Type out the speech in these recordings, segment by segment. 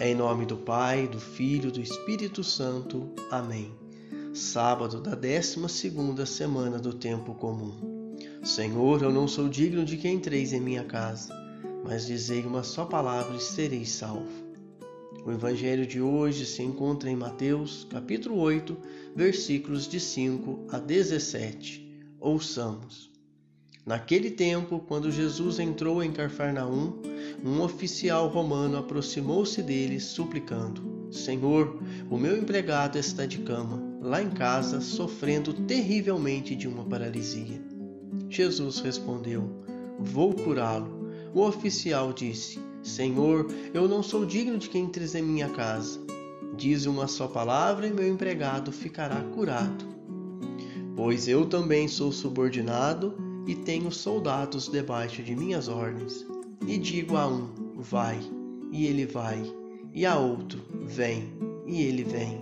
Em nome do Pai, do Filho, do Espírito Santo. Amém. Sábado da 12 segunda semana do tempo comum. Senhor, eu não sou digno de que entreis em minha casa, mas dizei uma só palavra e serei salvo. O evangelho de hoje se encontra em Mateus, capítulo 8, versículos de 5 a 17. Ouçamos. Naquele tempo, quando Jesus entrou em Carfarnaum, um oficial romano aproximou-se dele, suplicando: Senhor, o meu empregado está de cama, lá em casa, sofrendo terrivelmente de uma paralisia. Jesus respondeu: Vou curá-lo. O oficial disse: Senhor, eu não sou digno de que entres em minha casa. Diz uma só palavra e meu empregado ficará curado. Pois eu também sou subordinado e tenho soldados debaixo de minhas ordens. E digo a um: vai, e ele vai, e a outro: vem, e ele vem.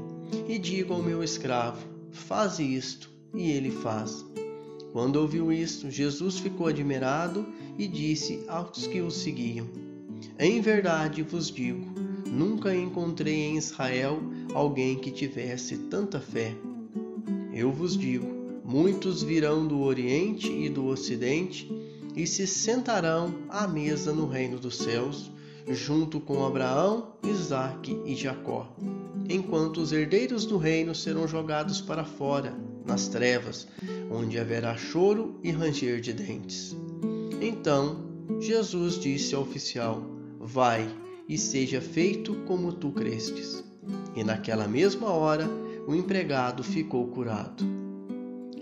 E digo ao meu escravo: faz isto, e ele faz. Quando ouviu isto, Jesus ficou admirado e disse aos que o seguiam: Em verdade vos digo, nunca encontrei em Israel alguém que tivesse tanta fé. Eu vos digo, Muitos virão do Oriente e do Ocidente e se sentarão à mesa no reino dos céus, junto com Abraão, Isaque e Jacó, enquanto os herdeiros do reino serão jogados para fora, nas trevas, onde haverá choro e ranger de dentes. Então Jesus disse ao oficial: Vai e seja feito como tu crestes. E naquela mesma hora o empregado ficou curado.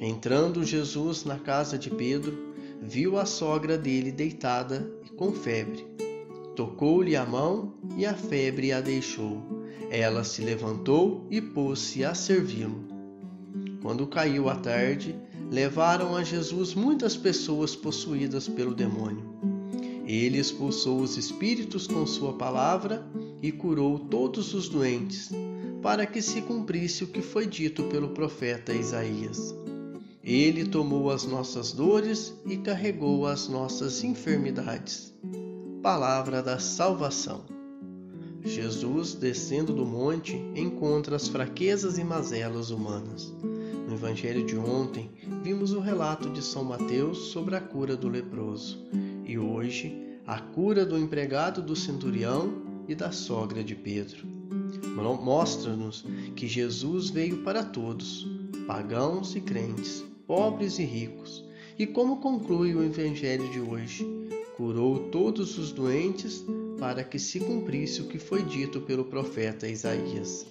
Entrando Jesus na casa de Pedro, viu a sogra dele deitada e com febre. Tocou-lhe a mão e a febre a deixou. Ela se levantou e pôs-se a servi-lo. Quando caiu a tarde, levaram a Jesus muitas pessoas possuídas pelo demônio. Ele expulsou os espíritos com sua palavra e curou todos os doentes, para que se cumprisse o que foi dito pelo profeta Isaías. Ele tomou as nossas dores e carregou as nossas enfermidades. Palavra da salvação. Jesus, descendo do monte, encontra as fraquezas e mazelas humanas. No Evangelho de ontem, vimos o relato de São Mateus sobre a cura do leproso, e hoje, a cura do empregado do centurião e da sogra de Pedro. Mostra-nos que Jesus veio para todos, pagãos e crentes, pobres e ricos. E como conclui o Evangelho de hoje? Curou todos os doentes para que se cumprisse o que foi dito pelo profeta Isaías.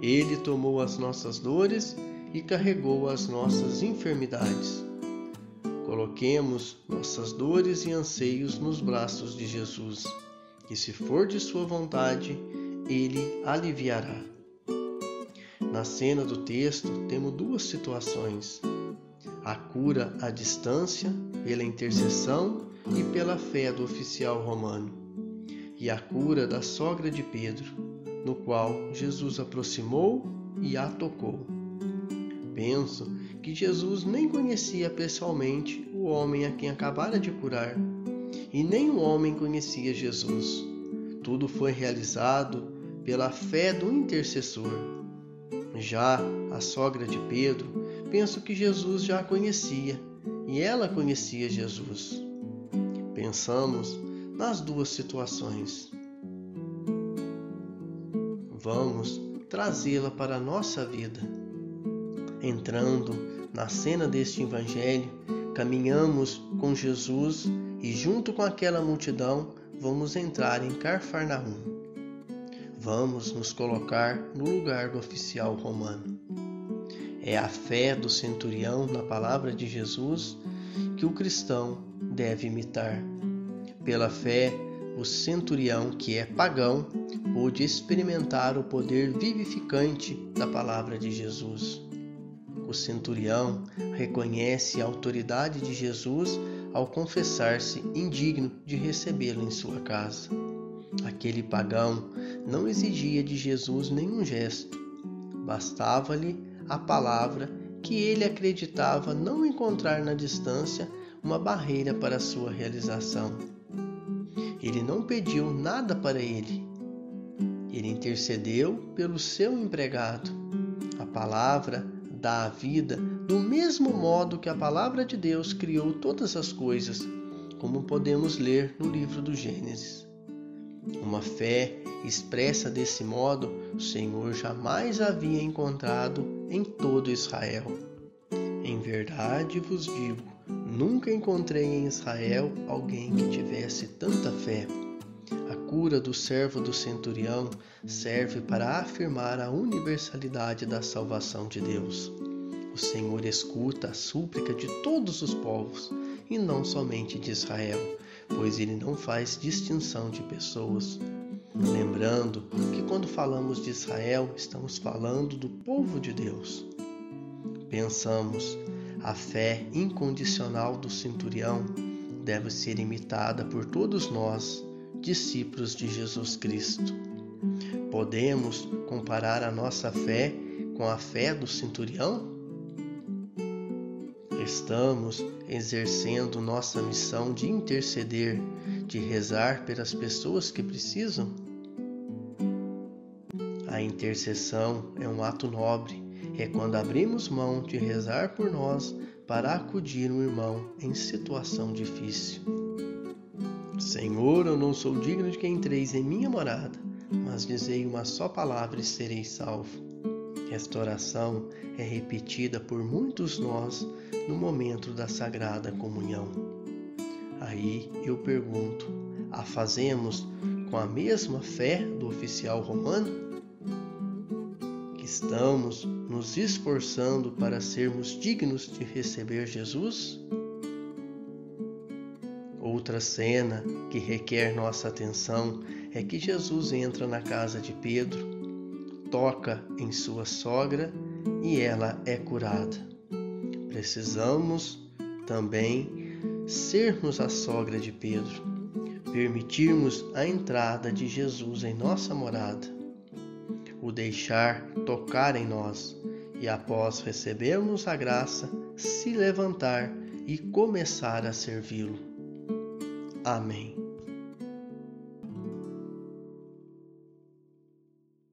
Ele tomou as nossas dores e carregou as nossas enfermidades. Coloquemos nossas dores e anseios nos braços de Jesus, e se for de Sua vontade, Ele aliviará. Na cena do texto, temos duas situações a cura à distância pela intercessão e pela fé do oficial romano, e a cura da sogra de Pedro, no qual Jesus aproximou e a tocou. Penso que Jesus nem conhecia pessoalmente o homem a quem acabara de curar, e nem o homem conhecia Jesus. Tudo foi realizado pela fé do intercessor. Já a sogra de Pedro penso que Jesus já a conhecia e ela conhecia Jesus. Pensamos nas duas situações. Vamos trazê-la para a nossa vida. Entrando na cena deste Evangelho, caminhamos com Jesus e, junto com aquela multidão, vamos entrar em Carfarnaum. Vamos nos colocar no lugar do oficial romano. É a fé do centurião na palavra de Jesus que o cristão deve imitar. Pela fé, o centurião, que é pagão, pôde experimentar o poder vivificante da palavra de Jesus. O centurião reconhece a autoridade de Jesus ao confessar-se indigno de recebê-lo em sua casa. Aquele pagão não exigia de Jesus nenhum gesto, bastava-lhe a palavra que ele acreditava não encontrar na distância uma barreira para sua realização. Ele não pediu nada para ele. Ele intercedeu pelo seu empregado. A palavra dá a vida do mesmo modo que a palavra de Deus criou todas as coisas, como podemos ler no livro do Gênesis. Uma fé expressa desse modo, o Senhor jamais havia encontrado em todo Israel. Em verdade vos digo, nunca encontrei em Israel alguém que tivesse tanta fé. A cura do servo do centurião serve para afirmar a universalidade da salvação de Deus. O Senhor escuta a súplica de todos os povos e não somente de Israel, pois ele não faz distinção de pessoas. Lembrando que quando falamos de Israel, estamos falando do povo de Deus. Pensamos, a fé incondicional do centurião deve ser imitada por todos nós, discípulos de Jesus Cristo. Podemos comparar a nossa fé com a fé do centurião? Estamos exercendo nossa missão de interceder, de rezar pelas pessoas que precisam? A intercessão é um ato nobre, é quando abrimos mão de rezar por nós para acudir um irmão em situação difícil. Senhor, eu não sou digno de que entreis em minha morada, mas dizei uma só palavra e serei salvo. Esta oração é repetida por muitos nós no momento da Sagrada Comunhão. Aí eu pergunto: a fazemos com a mesma fé do oficial romano? Estamos nos esforçando para sermos dignos de receber Jesus? Outra cena que requer nossa atenção é que Jesus entra na casa de Pedro toca em sua sogra e ela é curada. Precisamos também sermos a sogra de Pedro, permitirmos a entrada de Jesus em nossa morada, o deixar tocar em nós e, após recebermos a graça, se levantar e começar a servi-lo. Amém.